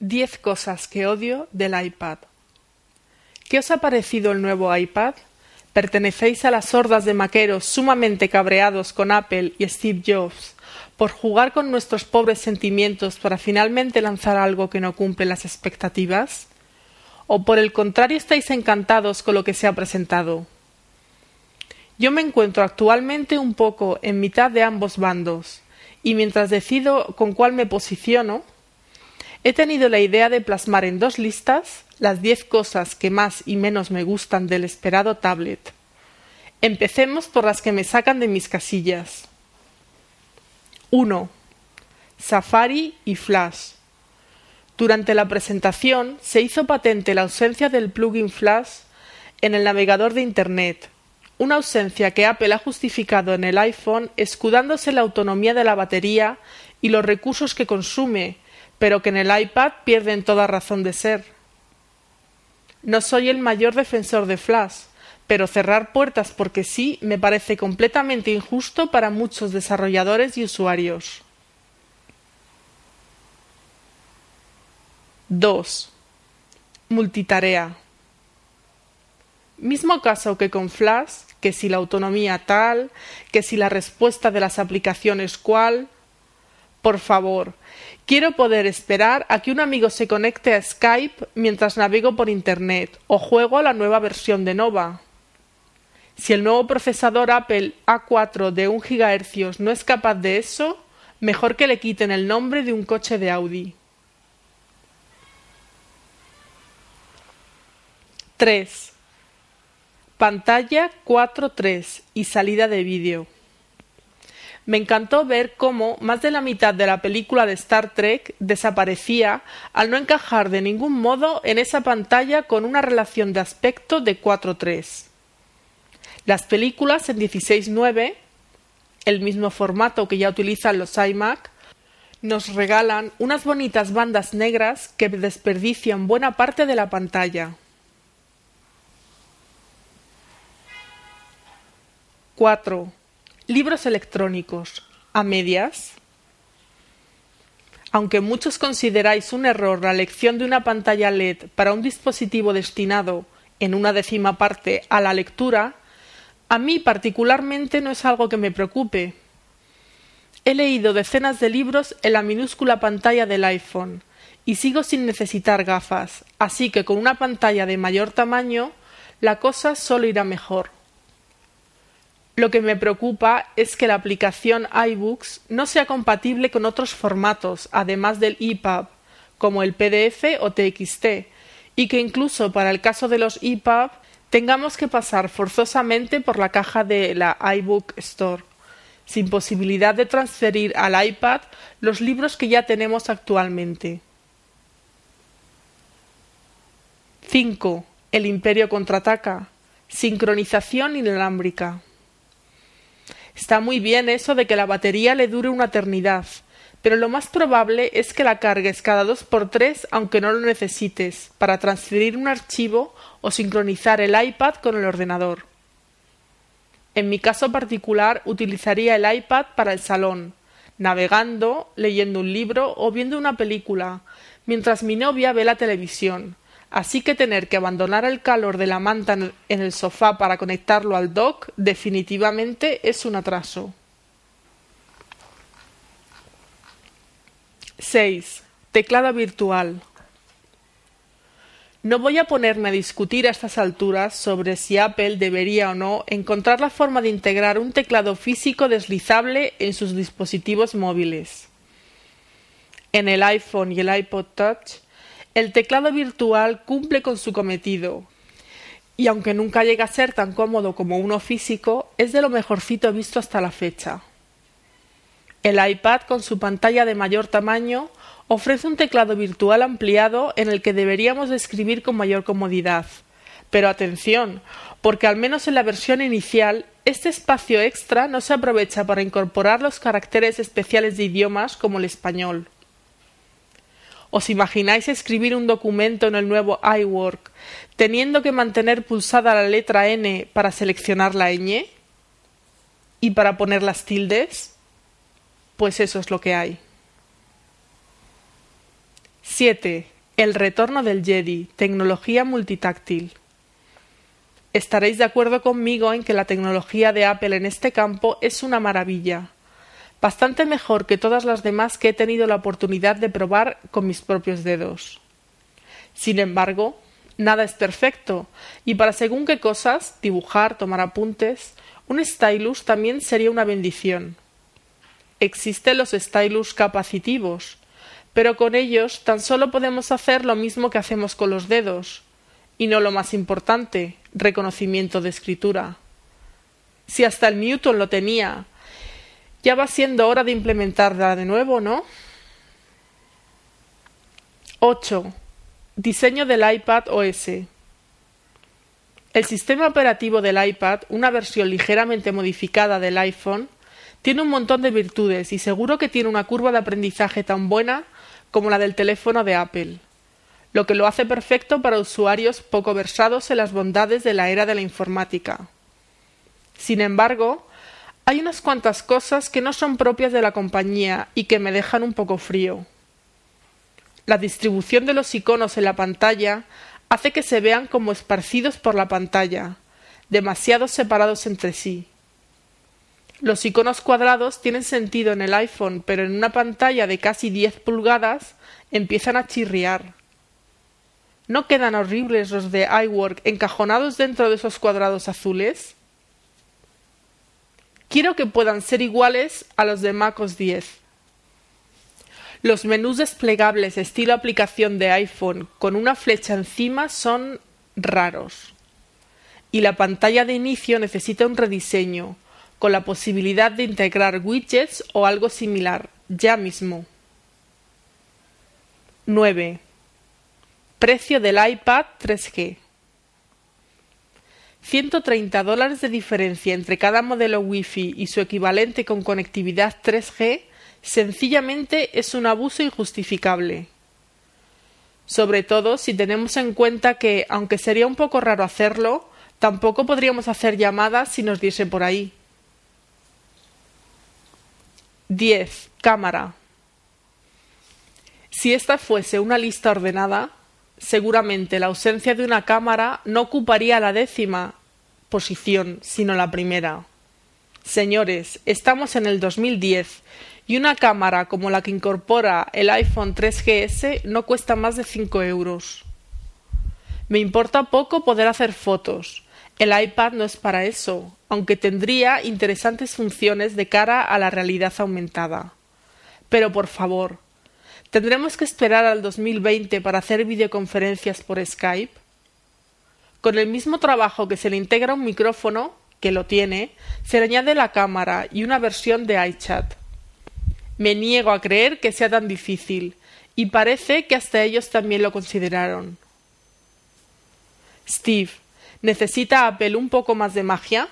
10 cosas que odio del iPad. ¿Qué os ha parecido el nuevo iPad? ¿Pertenecéis a las hordas de maqueros sumamente cabreados con Apple y Steve Jobs por jugar con nuestros pobres sentimientos para finalmente lanzar algo que no cumple las expectativas? ¿O por el contrario estáis encantados con lo que se ha presentado? Yo me encuentro actualmente un poco en mitad de ambos bandos, y mientras decido con cuál me posiciono, He tenido la idea de plasmar en dos listas las diez cosas que más y menos me gustan del esperado tablet. Empecemos por las que me sacan de mis casillas. 1. Safari y Flash. Durante la presentación se hizo patente la ausencia del plugin Flash en el navegador de Internet, una ausencia que Apple ha justificado en el iPhone escudándose la autonomía de la batería y los recursos que consume, pero que en el iPad pierden toda razón de ser. No soy el mayor defensor de Flash, pero cerrar puertas porque sí me parece completamente injusto para muchos desarrolladores y usuarios. 2. Multitarea. Mismo caso que con Flash, que si la autonomía tal, que si la respuesta de las aplicaciones cual. Por favor, Quiero poder esperar a que un amigo se conecte a Skype mientras navego por Internet o juego a la nueva versión de Nova. Si el nuevo procesador Apple A4 de 1 GHz no es capaz de eso, mejor que le quiten el nombre de un coche de Audi. 3. Pantalla 4.3 y salida de vídeo me encantó ver cómo más de la mitad de la película de Star Trek desaparecía al no encajar de ningún modo en esa pantalla con una relación de aspecto de 4:3. Las películas en 16:9, el mismo formato que ya utilizan los iMac, nos regalan unas bonitas bandas negras que desperdician buena parte de la pantalla. 4. Libros electrónicos. ¿A medias? Aunque muchos consideráis un error la elección de una pantalla LED para un dispositivo destinado, en una décima parte, a la lectura, a mí particularmente no es algo que me preocupe. He leído decenas de libros en la minúscula pantalla del iPhone y sigo sin necesitar gafas, así que con una pantalla de mayor tamaño la cosa solo irá mejor. Lo que me preocupa es que la aplicación iBooks no sea compatible con otros formatos, además del EPUB, como el PDF o TXT, y que incluso para el caso de los EPUB tengamos que pasar forzosamente por la caja de la iBook Store, sin posibilidad de transferir al iPad los libros que ya tenemos actualmente. 5. El Imperio contraataca. Sincronización inalámbrica. Está muy bien eso de que la batería le dure una eternidad, pero lo más probable es que la cargues cada dos por tres aunque no lo necesites, para transferir un archivo o sincronizar el iPad con el ordenador. En mi caso particular utilizaría el iPad para el salón, navegando, leyendo un libro o viendo una película, mientras mi novia ve la televisión, así que tener que abandonar el calor de la manta en el sofá para conectarlo al dock definitivamente es un atraso. 6. Teclado virtual. No voy a ponerme a discutir a estas alturas sobre si Apple debería o no encontrar la forma de integrar un teclado físico deslizable en sus dispositivos móviles. En el iPhone y el iPod Touch el teclado virtual cumple con su cometido, y aunque nunca llega a ser tan cómodo como uno físico, es de lo mejorcito visto hasta la fecha. El iPad, con su pantalla de mayor tamaño, ofrece un teclado virtual ampliado en el que deberíamos escribir con mayor comodidad. Pero atención, porque al menos en la versión inicial, este espacio extra no se aprovecha para incorporar los caracteres especiales de idiomas como el español. ¿Os imagináis escribir un documento en el nuevo iWork teniendo que mantener pulsada la letra N para seleccionar la ñ? ¿Y para poner las tildes? Pues eso es lo que hay. 7. El retorno del Jedi, tecnología multitáctil. Estaréis de acuerdo conmigo en que la tecnología de Apple en este campo es una maravilla, bastante mejor que todas las demás que he tenido la oportunidad de probar con mis propios dedos. Sin embargo, nada es perfecto, y para según qué cosas, dibujar, tomar apuntes, un stylus también sería una bendición. Existen los stylus capacitivos, pero con ellos tan solo podemos hacer lo mismo que hacemos con los dedos, y no lo más importante, reconocimiento de escritura. Si hasta el Newton lo tenía, ya va siendo hora de implementarla de nuevo, ¿no? 8. Diseño del iPad OS. El sistema operativo del iPad, una versión ligeramente modificada del iPhone, tiene un montón de virtudes y seguro que tiene una curva de aprendizaje tan buena como la del teléfono de Apple, lo que lo hace perfecto para usuarios poco versados en las bondades de la era de la informática. Sin embargo, hay unas cuantas cosas que no son propias de la compañía y que me dejan un poco frío. La distribución de los iconos en la pantalla hace que se vean como esparcidos por la pantalla, demasiado separados entre sí. Los iconos cuadrados tienen sentido en el iPhone, pero en una pantalla de casi 10 pulgadas empiezan a chirriar. ¿No quedan horribles los de iWork encajonados dentro de esos cuadrados azules? Quiero que puedan ser iguales a los de MacOS 10. Los menús desplegables estilo aplicación de iPhone con una flecha encima son raros. Y la pantalla de inicio necesita un rediseño, con la posibilidad de integrar widgets o algo similar, ya mismo. 9. Precio del iPad 3G. 130 dólares de diferencia entre cada modelo Wi-Fi y su equivalente con conectividad 3G sencillamente es un abuso injustificable. Sobre todo si tenemos en cuenta que, aunque sería un poco raro hacerlo, tampoco podríamos hacer llamadas si nos diese por ahí. 10. Cámara. Si esta fuese una lista ordenada, seguramente la ausencia de una cámara no ocuparía la décima posición, sino la primera. Señores, estamos en el 2010 y una cámara como la que incorpora el iPhone 3GS no cuesta más de 5 euros. Me importa poco poder hacer fotos. El iPad no es para eso, aunque tendría interesantes funciones de cara a la realidad aumentada. Pero por favor, ¿tendremos que esperar al 2020 para hacer videoconferencias por Skype? Con el mismo trabajo que se le integra un micrófono, que lo tiene, se le añade la cámara y una versión de iChat. Me niego a creer que sea tan difícil, y parece que hasta ellos también lo consideraron. Steve, ¿necesita Apple un poco más de magia?